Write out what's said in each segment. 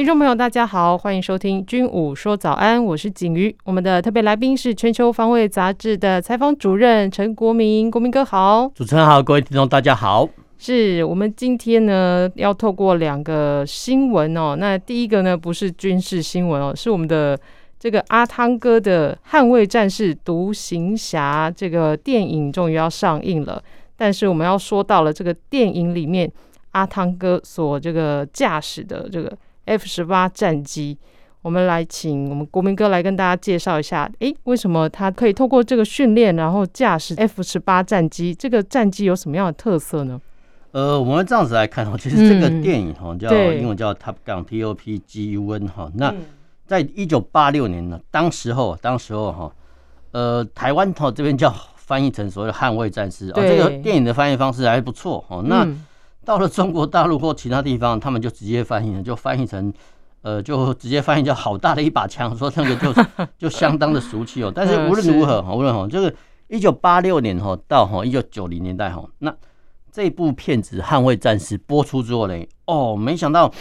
听众朋友，大家好，欢迎收听《军武说早安》，我是景瑜。我们的特别来宾是《全球防卫杂志》的采访主任陈国民，国民哥好。主持人好，各位听众大家好。是我们今天呢要透过两个新闻哦，那第一个呢不是军事新闻哦，是我们的这个阿汤哥的《捍卫战士独行侠》这个电影终于要上映了，但是我们要说到了这个电影里面阿汤哥所这个驾驶的这个。F 十八战机，我们来请我们国民哥来跟大家介绍一下，诶，为什么他可以透过这个训练，然后驾驶 F 十八战机？这个战机有什么样的特色呢？呃，我们这样子来看哦，其实这个电影哈叫英文叫 Top Gun T O P G U N 哈。那在一九八六年呢，当时候，当时候哈，呃，台湾哈这边叫翻译成所谓的捍卫战士，哦，这个电影的翻译方式还不错哦。那到了中国大陆或其他地方，他们就直接翻译了，就翻译成，呃，就直接翻译叫“好大的一把枪”，说那个就 就相当的俗气哦。但是无论如何哈，无论哈，这个一九八六年哈到哈一九九零年代哈，那这部片子《捍卫战士》播出之后呢，哦，没想到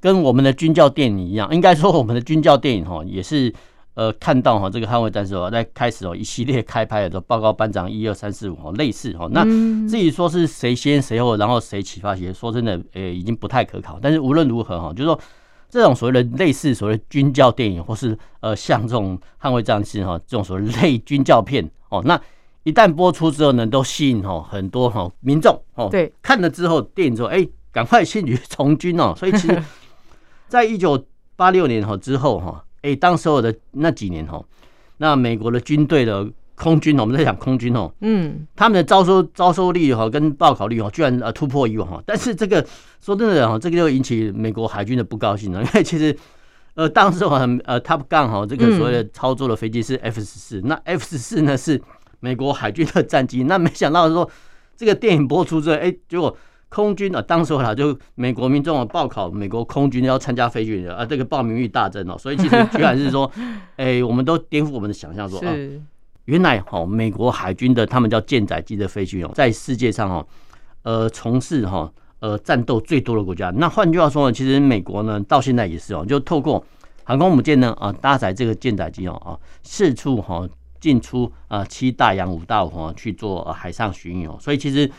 跟我们的军教电影一样，应该说我们的军教电影哈也是。呃，看到哈这个捍卫战士哦，在开始哦一系列开拍的时候，报告班长一二三四五哦，类似哦，那至于说是谁先谁后，然后谁启发谁，说真的，呃，已经不太可考。但是无论如何哈，就是说这种所谓的类似所谓军教电影，或是呃像这种捍卫战士哈这种所谓类军教片哦，那一旦播出之后呢，都吸引哈很多哈民众哦，对，看了之后电影之后，哎，赶快兴趣从军哦。所以其实，在一九八六年哈之后哈。哎、欸，当时候的那几年哦，那美国的军队的空军，我们在讲空军哦，嗯，他们的招收招收率哈跟报考率哈，居然呃突破以往哈。但是这个说真的哈，这个就引起美国海军的不高兴了，因为其实呃当时很呃 Top Gun 哈，这个所谓的操作的飞机是 F 十四，那 F 十四呢是美国海军的战机，那没想到说这个电影播出之后，哎，结果。空军啊，当时哈就美国民众啊报考美国空军要参加飞行员啊，这个报名率大增哦，所以其实居然是说，哎，我们都颠覆我们的想象，说啊，原来哈美国海军的他们叫舰载机的飞行员，在世界上哈呃从事哈呃战斗最多的国家。那换句话说呢，其实美国呢到现在也是哦，就透过航空母舰呢啊搭载这个舰载机哦啊四处哈进出啊七大洋五大湖去做海上巡游，所以其实。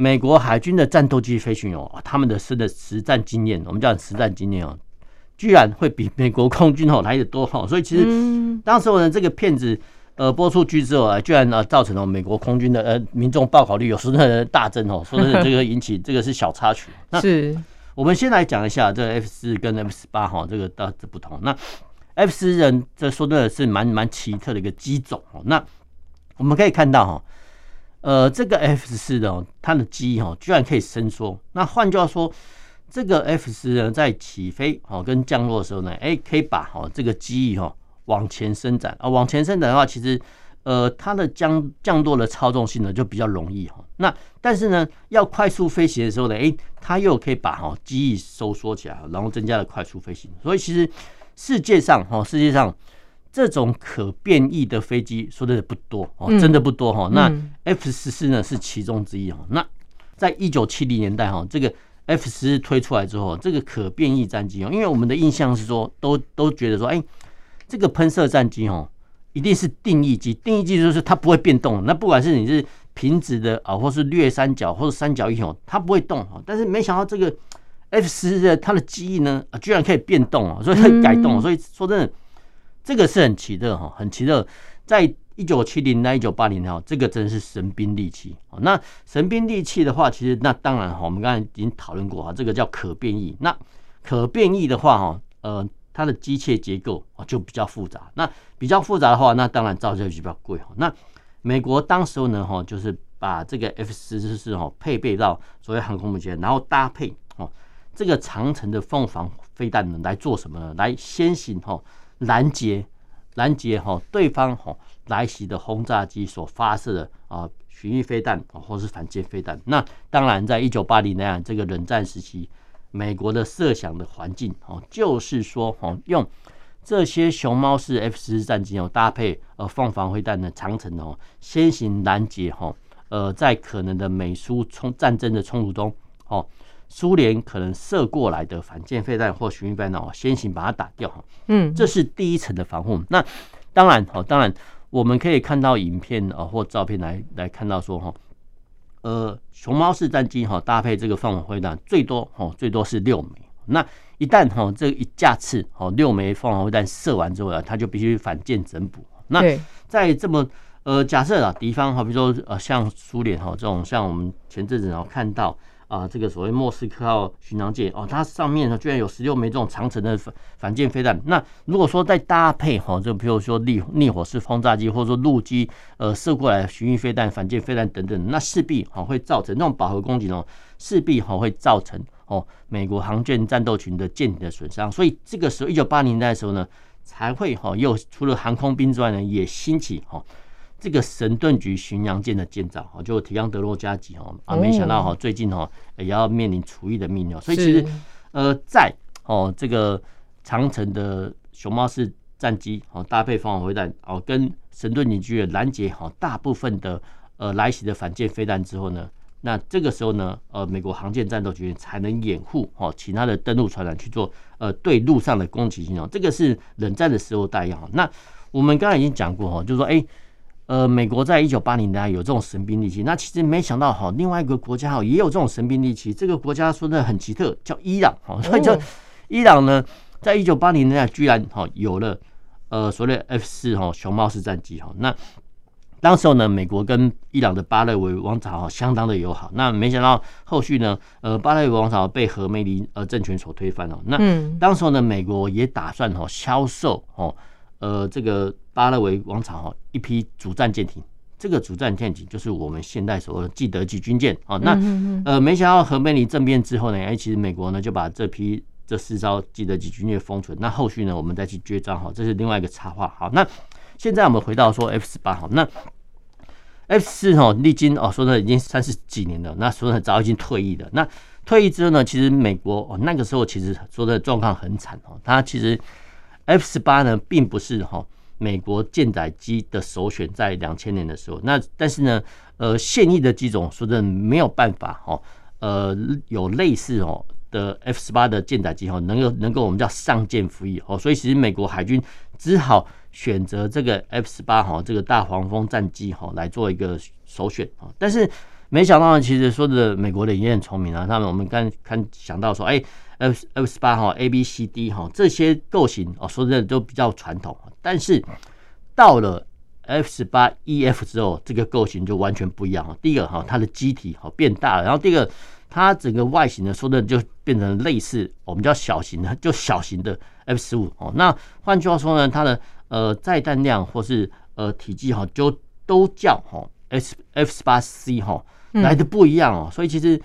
美国海军的战斗机飞行员哦，他们的实的实战经验，我们叫实战经验哦，居然会比美国空军哦来的多哦，所以其实当时候呢，这个片子呃播出去之后啊，居然呃造成了美国空军的呃民众报考率有时的大增哦，说是这个引起 这个是小插曲。那是我们先来讲一下这个 F 四跟 F 十八哈这个大致不同。那 F 四人这说的是蛮蛮奇特的一个机种哦，那我们可以看到哈。呃，这个 F 四的它的机翼哈，居然可以伸缩。那换句话说，这个 F 四呢，在起飞哦跟降落的时候呢，哎，可以把哦这个机翼哈往前伸展啊，往前伸展的话，其实呃它的降降落的操纵性呢就比较容易哈。那但是呢，要快速飞行的时候呢，哎，它又可以把哈机翼收缩起来，然后增加了快速飞行。所以其实世界上哈，世界上。这种可变异的飞机说的不多哦，真的不多哈。那 F 十四呢是其中之一哦。那在一九七零年代哈，这个 F 十四推出来之后，这个可变异战机哦，因为我们的印象是说，都都觉得说，哎，这个喷射战机哦，一定是定义机，定义机就是它不会变动。那不管是你是平直的啊，或是掠三角或者三角翼哦，它不会动。但是没想到这个 F 十四的它的机翼呢，居然可以变动哦，所以它改动。所以说真的。这个是很奇特哈，很奇特。在一九七零到一九八零年哈，这个真的是神兵利器。那神兵利器的话，其实那当然哈，我们刚才已经讨论过哈，这个叫可变异。那可变异的话哈，呃，它的机械结构就比较复杂。那比较复杂的话，那当然造价就比较贵哈。那美国当时候呢哈，就是把这个 F 十四哈配备到所谓航空母舰，然后搭配哦这个长城的凤凰飞弹呢来做什么呢？来先行哈。拦截拦截哈对方哈来袭的轰炸机所发射的啊巡弋飞弹啊，或是反舰飞弹。那当然，在一九八零年这个冷战时期，美国的设想的环境哦，就是说哦，用这些熊猫式 F 十四战机哦，搭配呃放防飞弹的长城哦，先行拦截哈，呃，在可能的美苏冲战争的冲突中哦。苏联可能射过来的反舰飞弹或巡弋飞弹哦，先行把它打掉哈。嗯，这是第一层的防护。那当然哦，当然我们可以看到影片啊或照片来来看到说哈，呃，熊猫式战机哈搭配这个放火飞弹最多哦最多是六枚。那一旦哈这一架次哦六枚放火飞弹射完之后啊，它就必须反舰整补。那在这么呃假设啊敌方哈比如说呃像苏联哈这种像我们前阵子然后看到。啊，这个所谓莫斯科号巡洋舰哦，它上面呢居然有十六枚这种长程的反反舰飞弹。那如果说再搭配哈，就比如说逆逆火式轰炸机，或者说陆基呃射过来巡弋飞弹、反舰飞弹等等，那势必哈会造成那种饱和攻击哦，势必哈会造成哦美国航舰战斗群的舰艇的损伤。所以这个时候，一九八零年代的时候呢，才会哈又除了航空兵之外呢，也兴起哈。这个神盾局巡洋舰的建造，哦，就提康德洛加级，哦，啊，没想到哈，最近哈也要面临除役的命运，所以其实，呃，在哦这个长城的熊猫式战机，哦，搭配防火飞弹，哦，跟神盾局的拦截，好大部分的呃来袭的反舰飞弹之后呢，那这个时候呢，呃，美国航舰战斗局才能掩护哦其他的登陆船舰去做呃对陆上的攻击性哦，这个是冷战的时候带样。那我们刚才已经讲过哈，就是说，哎。呃，美国在一九八零年代有这种神兵利器，那其实没想到哈，另外一个国家哈也有这种神兵利器。这个国家说的很奇特，叫伊朗哈，所以 叫伊朗呢，在一九八零年代居然哈有了呃所谓的 F 四哈熊猫式战机哈。那当时候呢，美国跟伊朗的巴勒维王朝相当的友好。那没想到后续呢，呃，巴勒维王朝被荷梅尼呃政权所推翻了。那当时候呢，美国也打算哈销售哦。呃，这个巴勒维王朝哈，一批主战舰艇，这个主战舰艇就是我们现代所谓的基德级军舰啊。那呃，没想到和梅尼政变之后呢，哎，其实美国呢就把这批这四艘基德级军舰封存。那后续呢，我们再去绝章哈，这是另外一个插画。好，那现在我们回到说 F 十八哈，那 F 四哈历经哦，说的已经三十几年了，那说的早已经退役了。那退役之后呢，其实美国哦那个时候其实说的状况很惨哦，它其实。F 十八呢，并不是哈美国舰载机的首选，在两千年的时候，那但是呢，呃，现役的机种说真的没有办法哈，呃，有类似哦的 F 十八的舰载机哈，能够能够我们叫上舰服役哦，所以其实美国海军只好选择这个 F 十八哈这个大黄蜂战机哈来做一个首选啊，但是没想到，其实说的美国人也很聪明啊，他们我们刚刚想到说，哎。F F 十八哈 A B C D 哈这些构型哦，说真的都比较传统，但是到了 F 十八 E F 之后，这个构型就完全不一样了。第一个哈，它的机体哈变大了，然后第二个，它整个外形呢，说的就变成类似我们叫小型的，就小型的 F 十五哦。那换句话说呢，它的呃载弹量或是呃体积哈，就都叫哈 S F 十八 C 哈来的不一样哦。所以其实。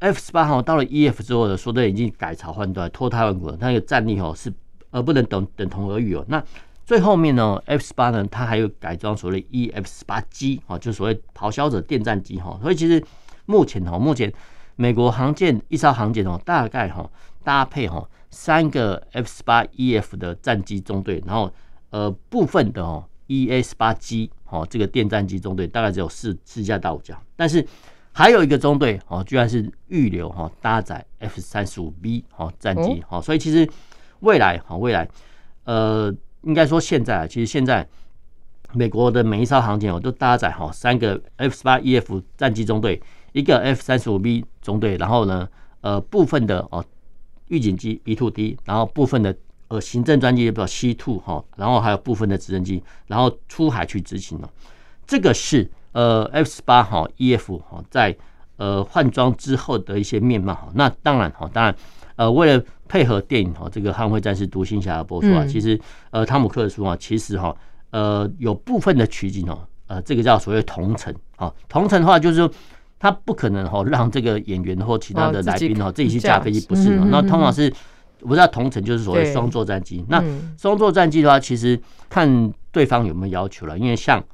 F 十八号到了 EF 之后呢，说的已经改朝换代，脱胎换骨。那个战力哦是呃不能等等同而语哦。那最后面呢，F 十八呢，它还有改装所谓 EF 十八 G 啊，就所谓咆哮者电战机哈。所以其实目前哈，目前美国航舰一艘航舰哦，大概哈搭配哈三个 F 十八 EF 的战机中队，然后呃部分的哦 EA 十八 G 哦这个电战机中队大概只有四四架到五架，但是。还有一个中队哦，居然是预留哈搭载 F 三十五 B 哦战机哦，所以其实未来哈未来呃，应该说现在其实现在美国的每一艘航舰哦都搭载哈三个 F 十八 EF 战机中队，一个 F 三十五 B 中队，然后呢呃部分的哦预警机 B two D，然后部分的呃行政专机比如 C two 哈，然后还有部分的直升机，然后出海去执行了，这个是。呃，F 十八哈 EF 哈在呃换装之后的一些面貌哈，那当然哈，当然呃为了配合电影哈这个《捍卫战士独行侠》的播出啊，其实呃汤姆克鲁斯啊，其实哈呃有部分的取景哦，呃这个叫所谓同城啊，同城的话就是说他不可能哈让这个演员或其他的来宾哈自己去驾飞机，不是，那通常是不是同城，就是所谓双座战机。那双座战机的话，其实看对方有没有要求了，因为像哦，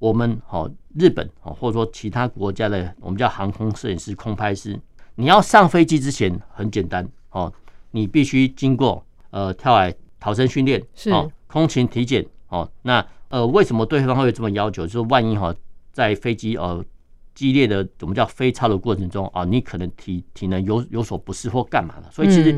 我们哦日本哦，或者说其他国家的，我们叫航空摄影师、空拍师，你要上飞机之前很简单哦，你必须经过呃跳海逃生训练，是哦，空勤体检哦。那呃，为什么对方会这么要求？就是万一哈，在飞机呃。激烈的我们叫飞操的过程中啊，你可能体体能有有所不适或干嘛的，所以其实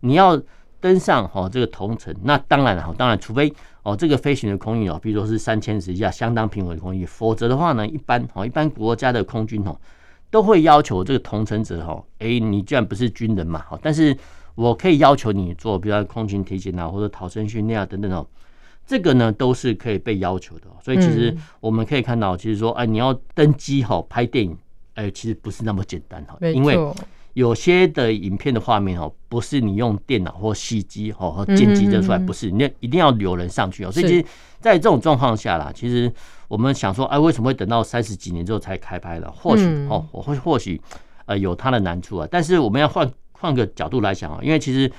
你要登上哈这个同城，那当然哈，当然除非哦这个飞行的空域哦，比如说是三千尺以下相当平稳的空域，否则的话呢，一般哦一般国家的空军哦都会要求这个同乘者哈，哎你既然不是军人嘛，好，但是我可以要求你做，比如说空勤体检啊，或者逃生训练啊等等哦。这个呢都是可以被要求的，所以其实我们可以看到，其实说，哎，你要登机哈拍电影，哎，其实不是那么简单哈，因为有些的影片的画面哦，不是你用电脑或吸机哦和剪辑的出来，不是，你一定要有人上去哦。所以其实，在这种状况下啦，其实我们想说，哎，为什么会等到三十几年之后才开拍了？或许哦，我会或许呃有它的难处啊，但是我们要换换个角度来想啊，因为其实。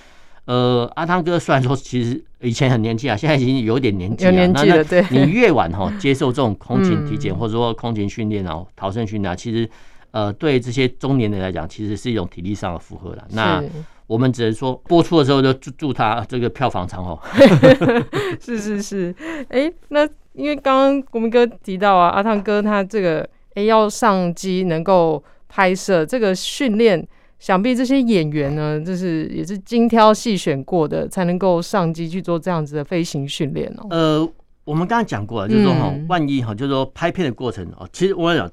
呃，阿汤哥虽然说其实以前很年轻啊，现在已经有点年纪了。年纪了，对。你越晚哈接受这种空 勤体检或者说空勤训练啊、逃生训练啊，其实呃对这些中年人来讲，其实是一种体力上的负荷了。那我们只能说播出的时候就祝祝他这个票房长虹。是 是是，哎、欸，那因为刚刚国民哥提到啊，阿汤哥他这个哎、欸、要上机能够拍摄这个训练。想必这些演员呢，就是也是精挑细选过的，才能够上机去做这样子的飞行训练哦。呃，我们刚刚讲过了，就是说哈，万一哈，就是说拍片的过程哦，其实我跟你讲，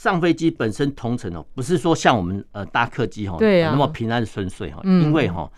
上飞机本身同程哦，不是说像我们呃搭客机哈，对啊，那么平安顺遂哈，因为哈。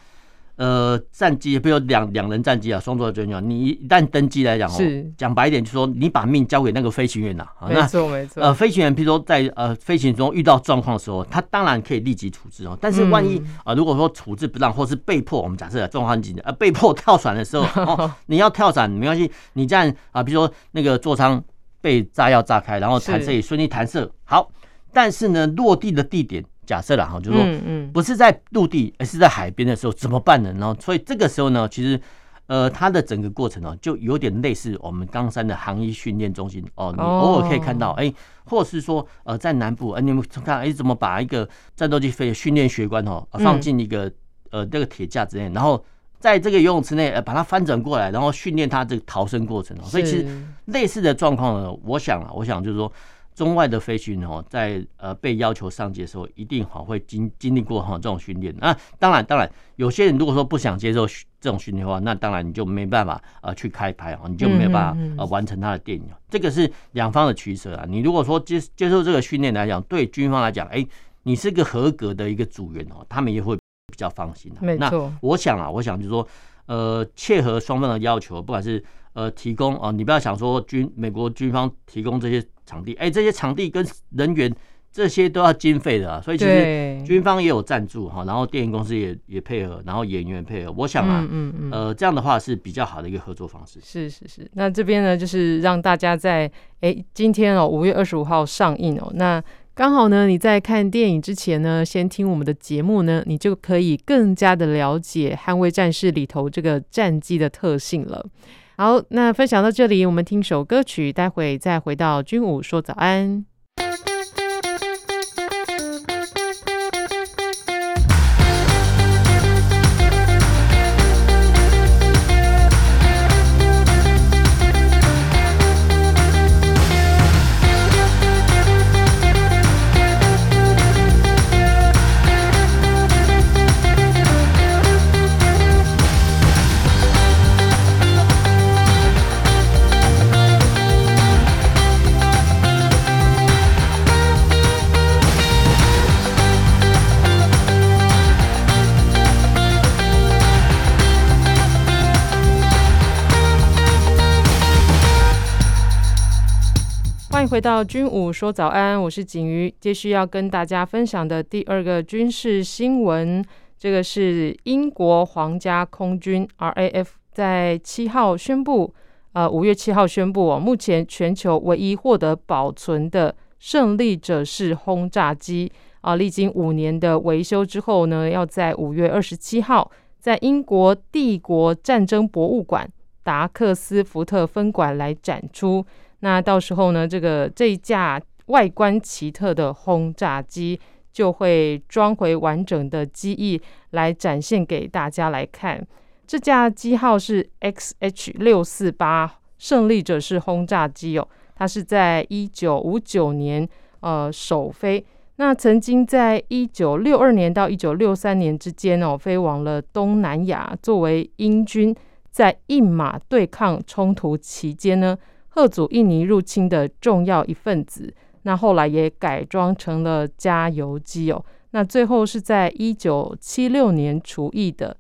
呃，战机，比如两两人战机啊，双座的军机，你一旦登机来讲哦，讲白一点，就是说你把命交给那个飞行员呐。没错没错。呃，飞行员，譬如说在呃飞行中遇到状况的时候，他当然可以立即处置哦。但是万一啊、呃，如果说处置不当，或是被迫，我们假设状况很紧急，呃，被迫跳伞的时候，哦，你要跳伞没关系，你这样啊，比如说那个座舱被炸药炸开，然后弹射也顺利弹射好，但是呢，落地的地点。假设了哈，就是说，不是在陆地，而是在海边的时候怎么办呢？然后，所以这个时候呢，其实，呃，它的整个过程呢，就有点类似我们冈山的航医训练中心哦。你偶尔可以看到，哎，或是说，呃，在南部，哎，你们看，哎，怎么把一个战斗机飞训练学官哦，放进一个呃那个铁架之内，然后在这个游泳池内，呃，把它翻转过来，然后训练它这个逃生过程。所以，其实类似的状况呢，我想啊，我想就是说。中外的飞行员哦，在呃被要求上机的时候，一定好会经经历过哈这种训练。那当然，当然有些人如果说不想接受这种训练的话，那当然你就没办法呃去开拍哦，你就没有办法呃完成他的电影。这个是两方的取舍啊。你如果说接接受这个训练来讲，对军方来讲，哎，你是个合格的一个组员哦，他们也会比较放心。没错。那我想啊，我想就是说，呃，切合双方的要求，不管是呃提供啊，你不要想说军美国军方提供这些。场地，哎，这些场地跟人员这些都要经费的啊，所以其实军方也有赞助哈，然后电影公司也也配合，然后演员配合，我想啊，嗯嗯，呃，这样的话是比较好的一个合作方式。是是是，那这边呢，就是让大家在哎今天哦，五月二十五号上映哦，那刚好呢，你在看电影之前呢，先听我们的节目呢，你就可以更加的了解《捍卫战士》里头这个战机的特性了。好，那分享到这里，我们听首歌曲，待会再回到军武说早安。欢迎回到军武说早安，我是景瑜。接续要跟大家分享的第二个军事新闻，这个是英国皇家空军 RAF 在七号宣布，呃，五月七号宣布哦，目前全球唯一获得保存的胜利者式轰炸机啊，历经五年的维修之后呢，要在五月二十七号在英国帝国战争博物馆达克斯福特分馆来展出。那到时候呢，这个这一架外观奇特的轰炸机就会装回完整的机翼来展现给大家来看。这架机号是 XH 六四八胜利者式轰炸机哦，它是在一九五九年呃首飞。那曾经在一九六二年到一九六三年之间哦，飞往了东南亚，作为英军在印马对抗冲突期间呢，赫祖印尼入侵的重要一份子。那后来也改装成了加油机哦。那最后是在一九七六年除役的。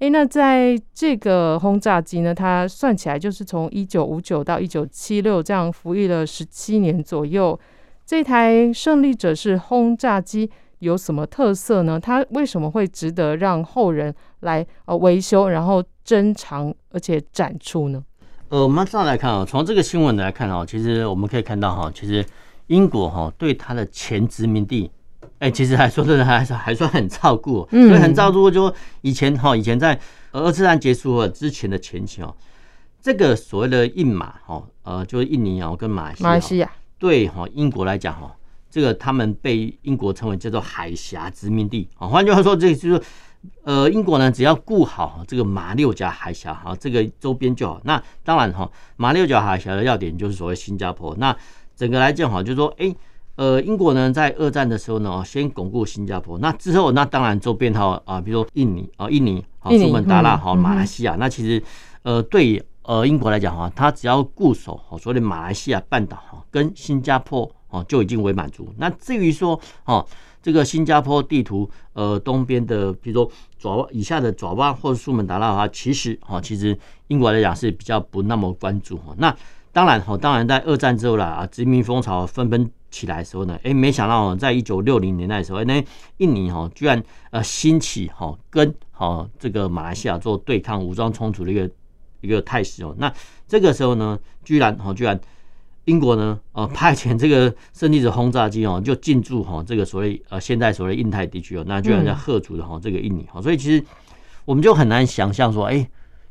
诶，那在这个轰炸机呢，它算起来就是从一九五九到一九七六这样服役了十七年左右。这台胜利者式轰炸机有什么特色呢？它为什么会值得让后人来呃维修，然后珍藏而且展出呢？呃，我们这样来看啊，从这个新闻来看啊，其实我们可以看到哈，其实英国哈对它的前殖民地，哎，其实还说真的还是还算很照顾，嗯，所以很照顾。就以前哈，以前在二次大战结束了之前的前期哦，这个所谓的印马哈，呃，就是印尼哦跟马来西亚。马来西亚对哈，英国来讲哈，这个他们被英国称为叫做海峡殖民地啊。换句话说，这个就是呃，英国呢只要顾好这个马六甲海峡哈，这个周边就好。那当然哈，马六甲海峡的要点就是所谓新加坡。那整个来讲哈，就是说哎，呃，英国呢在二战的时候呢，先巩固新加坡。那之后那当然周边哈啊，比如说印尼啊，印尼啊，苏门答腊哈，马来西亚。那其实呃对。呃，英国来讲哈，它只要固守哦，所谓的马来西亚半岛哈，跟新加坡哦就已经为满足。那至于说哦，这个新加坡地图呃东边的，比如说爪哇以下的爪哇或者苏门答腊的话，其实哈，其实英国来讲是比较不那么关注哈。那当然哈，当然在二战之后啦，啊，殖民风潮纷纷起来的时候呢，哎，没想到在一九六零年代的时候，那印尼哈居然呃兴起哈跟哈这个马来西亚做对抗武装冲突的一个。一个态势哦，那这个时候呢，居然哈，居然英国呢，呃，派遣这个胜利者轰炸机哦，就进驻哈这个所谓呃现在所谓印太地区哦，那居然在吓阻的哈这个印尼哈，所以其实我们就很难想象说，哎，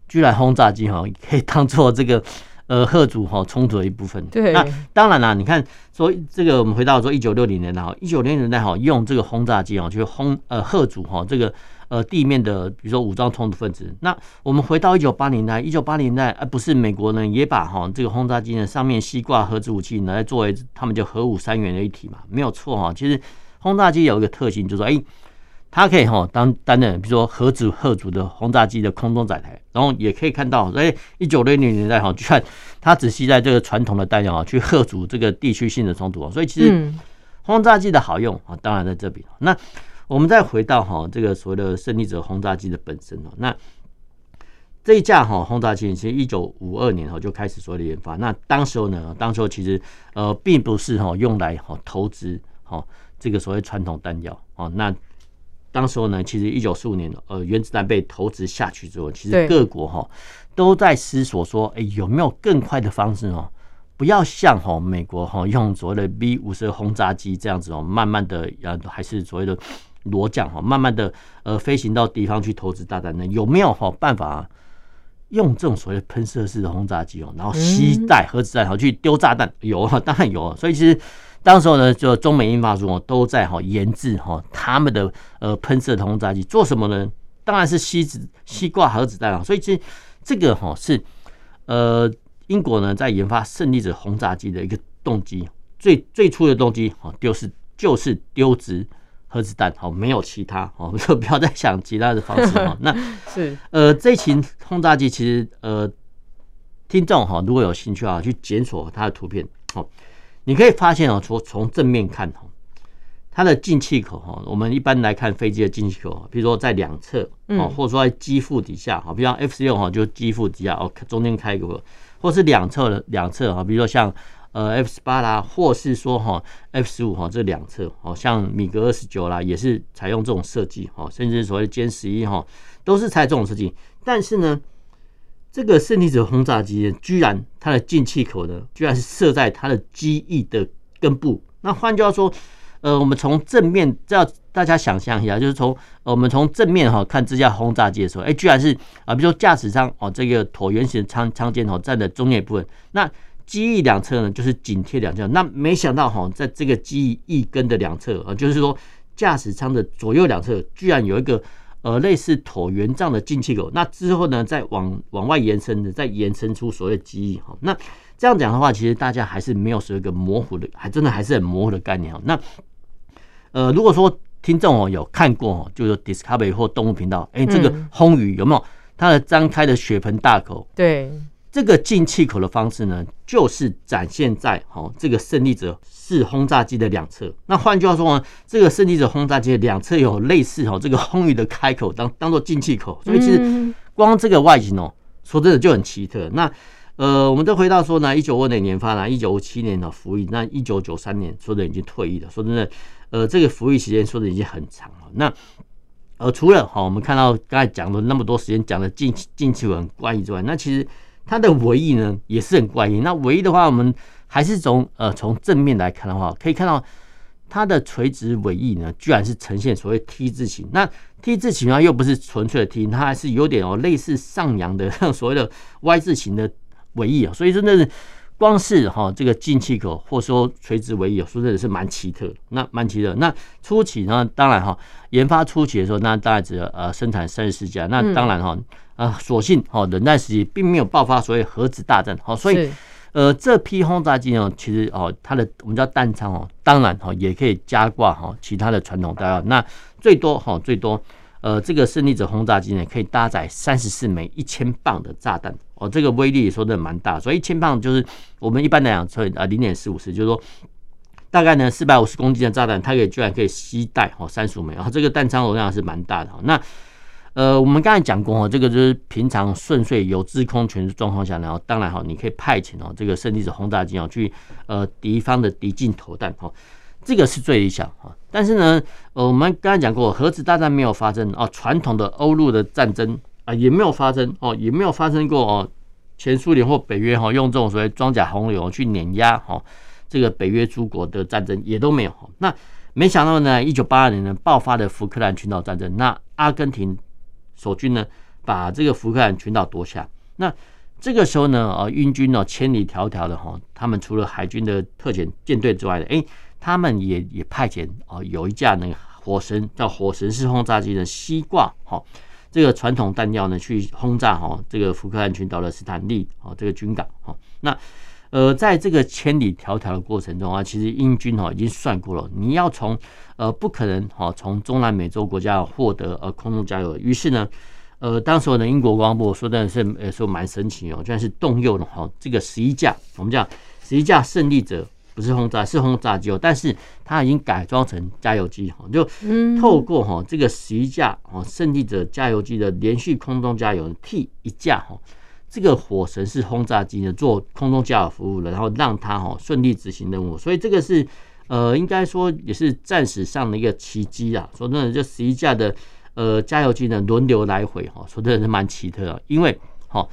居然轰炸机哈可以当做这个呃吓阻哈冲突的一部分。对，那当然啦，你看说这个我们回到说一九六零年代哈，一九六零年代哈用这个轰炸机啊去轰呃吓阻哈这个。呃，地面的，比如说武装冲突分子。那我们回到一九八零年代，一九八零年代，而不是美国呢，也把哈这个轰炸机呢上面吸挂核子武器呢，来作为他们叫核武三元的一体嘛，没有错哈。其实轰炸机有一个特性，就是说，哎，它可以哈当担任，比如说核子吓阻的轰炸机的空中载台，然后也可以看到，哎，一九六零年代哈，就看它只系在这个传统的弹药啊，去吓阻这个地区性的冲突。所以其实轰炸机的好用啊，当然在这边。那我们再回到哈这个所谓的胜利者轰炸机的本身哦，那这一架哈轰炸机其实一九五二年哈就开始所谓的研发，那当时候呢，当时候其实呃并不是哈用来哈投掷哈这个所谓传统弹药哦，那当时候呢，其实一九四五年呃原子弹被投掷下去之后，其实各国哈都在思索说，哎有没有更快的方式哦，不要像哈美国哈用所谓的 B 五十二轰炸机这样子哦，慢慢的呃还是所谓的。螺降哈，慢慢的呃飞行到敌方去投掷炸弹呢？有没有哈办法用这种所谓喷射式的轰炸机哦，然后携带核子弹然后去丢炸弹？有啊，当然有。所以其实当时候呢，就中美英法苏都在哈研制哈他们的呃喷射轰炸机做什么呢？当然是吸子吸挂核子弹啊。所以其实这个哈是呃英国呢在研发胜利者轰炸机的一个动机，最最初的动机哈就是就是丢掷。核子弹好，没有其他哦，就不要再想其他的方式哦。那 是呃，这型轰炸机其实呃，听众哈，如果有兴趣啊，去检索它的图片哦，你可以发现哦，从从正面看哦，它的进气口哈，我们一般来看飞机的进气口，比如说在两侧哦，或者说在机腹底下哈，比如 F 十六哈，就机腹底下哦，中间开一个，或是两侧的两侧哈，比如说像。呃，F 十八啦，或是说哈 F 十五哈，这两侧哦，像米格二十九啦，也是采用这种设计哈，甚至所谓的歼十一哈，都是采这种设计。但是呢，这个胜利者轰炸机居然它的进气口呢，居然是设在它的机翼的根部。那换句话说，呃，我们从正面，这要大家想象一下，就是从我们从正面哈看这架轰炸机的时候，哎，居然是啊，比如说驾驶舱哦，这个椭圆形舱舱间哦占的中间部分，那机翼两侧呢就是紧贴两侧，那没想到哈，在这个机翼翼根的两侧啊，就是说驾驶舱的左右两侧居然有一个呃类似椭圆状的进气口，那之后呢再往往外延伸的，再延伸出所谓的机翼哈，那这样讲的话，其实大家还是没有说一个模糊的，还真的还是很模糊的概念哈，那。呃，如果说听众哦有看过哦，就是 Discovery 或动物频道，哎，这个轰鱼有没有？它的张开的血盆大口？对，这个进气口的方式呢，就是展现在哦这个胜利者式轰炸机的两侧。那换句话说呢，这个胜利者轰炸机的两侧有类似哦这个轰鱼的开口当当做进气口，所以其实光这个外形哦，说真的就很奇特。那呃，我们再回到说呢，一九五零年发呢，一九五七年的服役，那一九九三年说的已经退役了。说真的。呃，这个服役时间说的已经很长了。那呃，除了哈，我们看到刚才讲了那么多时间讲的进进气口很怪异之外，那其实它的尾翼呢也是很怪异。那尾翼的话，我们还是从呃从正面来看的话，可以看到它的垂直尾翼呢，居然是呈现所谓 T 字形。那 T 字形啊，又不是纯粹的 T，它还是有点哦类似上扬的所谓的 Y 字形的尾翼啊。所以真的是。光是哈这个进气口，或说垂直尾翼，说真的是蛮奇特。那蛮奇特。那初期呢，当然哈研发初期的时候，那大概只呃生产三十四架。那当然哈啊，所幸哈冷战时期并没有爆发所谓核子大战。好，所以呃这批轰炸机呢，其实哦它的我们叫弹仓哦，当然哈也可以加挂哈其他的传统弹药。那最多哈最多。呃，这个胜利者轰炸机呢，可以搭载三十四枚一千磅的炸弹哦，这个威力说的蛮大，所以一千磅就是我们一般来讲，所以啊零点四五次，就是说大概呢四百五十公斤的炸弹，它可以居然可以携带哦三十五枚，然后这个弹仓容量是蛮大的哦。那呃，我们刚才讲过哦，这个就是平常顺遂有制空权的状况下，然后当然哈，你可以派遣哦这个胜利者轰炸机哦去呃敌方的敌境投弹哦。这个是最理想啊，但是呢，呃，我们刚才讲过，核子大战没有发生哦，传统的欧陆的战争啊也没有发生哦，也没有发生过哦，前苏联或北约哈用这种所谓装甲洪流去碾压哈这个北约诸国的战争也都没有。那没想到呢，一九八二年呢爆发的福克兰群岛战争，那阿根廷守军呢把这个福克兰群岛夺下，那这个时候呢，呃，英军呢千里迢迢的哈，他们除了海军的特遣舰队之外的，哎。他们也也派遣哦，有一架那个火神叫火神式轰炸机的西挂哈，这个传统弹药呢去轰炸哈这个福克兰群岛的斯坦利哦这个军港哈。那呃在这个千里迢迢的过程中啊，其实英军哈已经算过了，你要从呃不可能哈从中南美洲国家获得呃空中加油。于是呢，呃当时的英国国防部说的是呃说蛮神奇哦，居然是动用了哈这个十一架我们讲十一架胜利者。不是轰炸，是轰炸机哦，但是它已经改装成加油机哈，就透过哈这个十一架哦胜利者加油机的连续空中加油，替一架哈这个火神式轰炸机呢做空中加油服务了，然后让它哈顺利执行任务，所以这个是呃应该说也是战史上的一个奇迹啊。说真的，这十一架的呃加油机呢轮流来回哈，说真的是蛮奇特的，因为哈。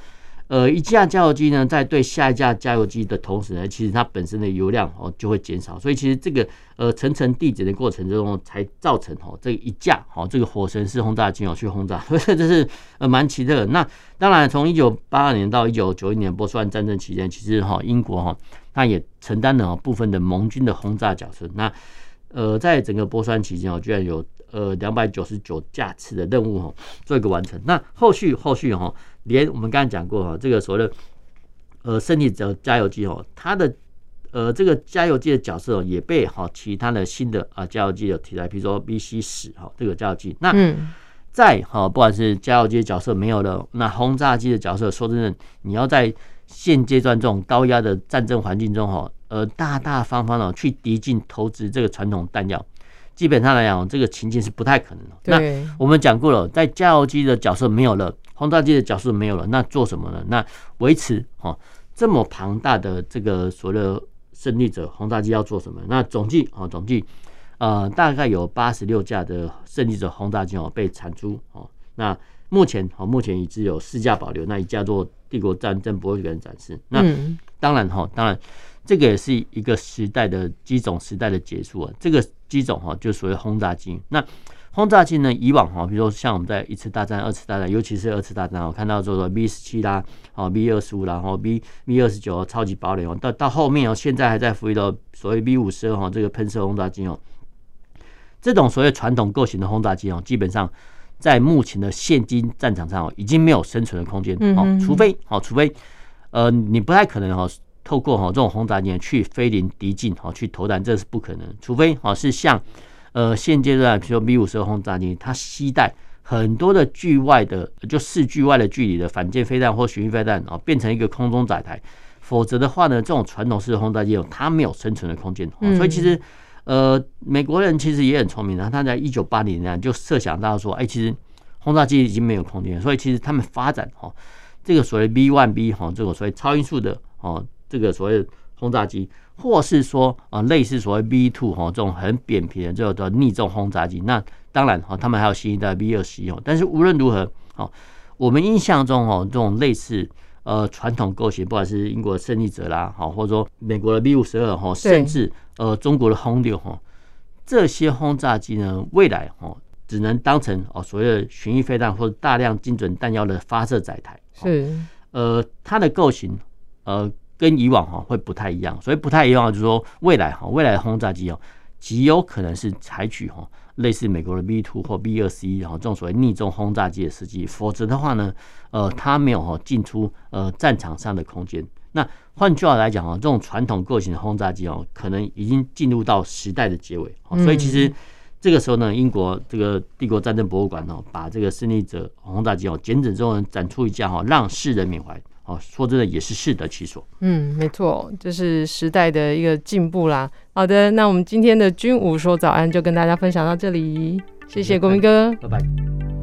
呃，一架加油机呢，在对下一架加油机的同时呢，其实它本身的油量哦就会减少，所以其实这个呃层层递减的过程中，才造成哦这一架哦这个火神式轰炸机哦去轰炸，所以这是呃蛮奇特的。那当然，从一九八二年到一九九一年波斯湾战争期间，其实哈英国哈它也承担了部分的盟军的轰炸角色。那呃，在整个波斯湾期间哦，居然有呃两百九十九架次的任务哈做一个完成。那后续后续哈。连我们刚才讲过哈，这个所谓的呃胜利者加油机哦，它的呃这个加油机的角色也被哈其他的新的啊加油机的替代，比如说 BC 十哈这个加油机。那在哈不管是加油机的角色没有了，那轰炸机的角色，说真的，你要在现阶段这种高压的战争环境中哈，呃大大方方的去敌进投掷这个传统弹药，基本上来讲，这个情境是不太可能的。那我们讲过了，在加油机的角色没有了。轰炸机的角色没有了，那做什么呢？那维持哈这么庞大的这个所谓的胜利者轰炸机要做什么？那总计啊总计呃大概有八十六架的胜利者轰炸机哦被产出哦，那目前哈，目前已知有四架保留，那一架做帝国战争博物馆展示。那当然哈，当然这个也是一个时代的机种时代的结束啊。这个机种哈，就属于轰炸机。那轰炸机呢，以往哈，比如说像我们在一次大战、二次大战，尤其是二次大战，我看到说说 B 十七啦，哦 B 二十五啦，然后 B B 二十九超级堡垒哦，到到后面哦，现在还在服役的所谓 B 五十二哈，这个喷射轰炸机哦，这种所谓传统构型的轰炸机哦，基本上。在目前的现今战场上哦，已经没有生存的空间哦，除非哦，除非呃，你不太可能哦，透过哈这种轰炸机去飞临敌境哦，去投弹，这是不可能。除非哦是像呃现阶段，比如说 B 五十二轰炸机，它携带很多的距外的，就视距外的距离的反舰飞弹或巡弋飞弹哦，变成一个空中载台，否则的话呢，这种传统式的轰炸机哦，它没有生存的空间。所以其实。呃，美国人其实也很聪明的，他在一九八零年就设想到说，哎，其实轰炸机已经没有空间，所以其实他们发展哈这个所谓 B one B 哈这个所谓超音速的哦这个所谓轰炸机，或是说啊类似所谓 B two 哈这种很扁平的这种逆重轰炸机，那当然哈他们还有新一代 B 二十一哦，但是无论如何哦，我们印象中哦这种类似呃传统构型，不管是英国的胜利者啦，好或者说美国的 B 五十二哈，甚至呃，中国的轰六哈，这些轰炸机呢，未来哈只能当成哦所谓的巡弋飞弹或者大量精准弹药的发射载台。是，呃，它的构型呃跟以往哈会不太一样，所以不太一样就是说未来哈未来的轰炸机哦极有可能是采取哈类似美国的 B two 或 B 二十一然后这种所谓逆重轰炸机的设计，否则的话呢，呃，它没有哈进出呃战场上的空间。那换句话来讲啊，这种传统构型的轰炸机哦，可能已经进入到时代的结尾。所以其实这个时候呢，英国这个帝国战争博物馆哦，把这个胜利者轰炸机哦剪整之后呢，展出一架哈，让世人缅怀。哦，说真的也是适得其所。嗯，没错，这是时代的一个进步啦。好的，那我们今天的军武说早安就跟大家分享到这里，谢谢国民哥，拜拜。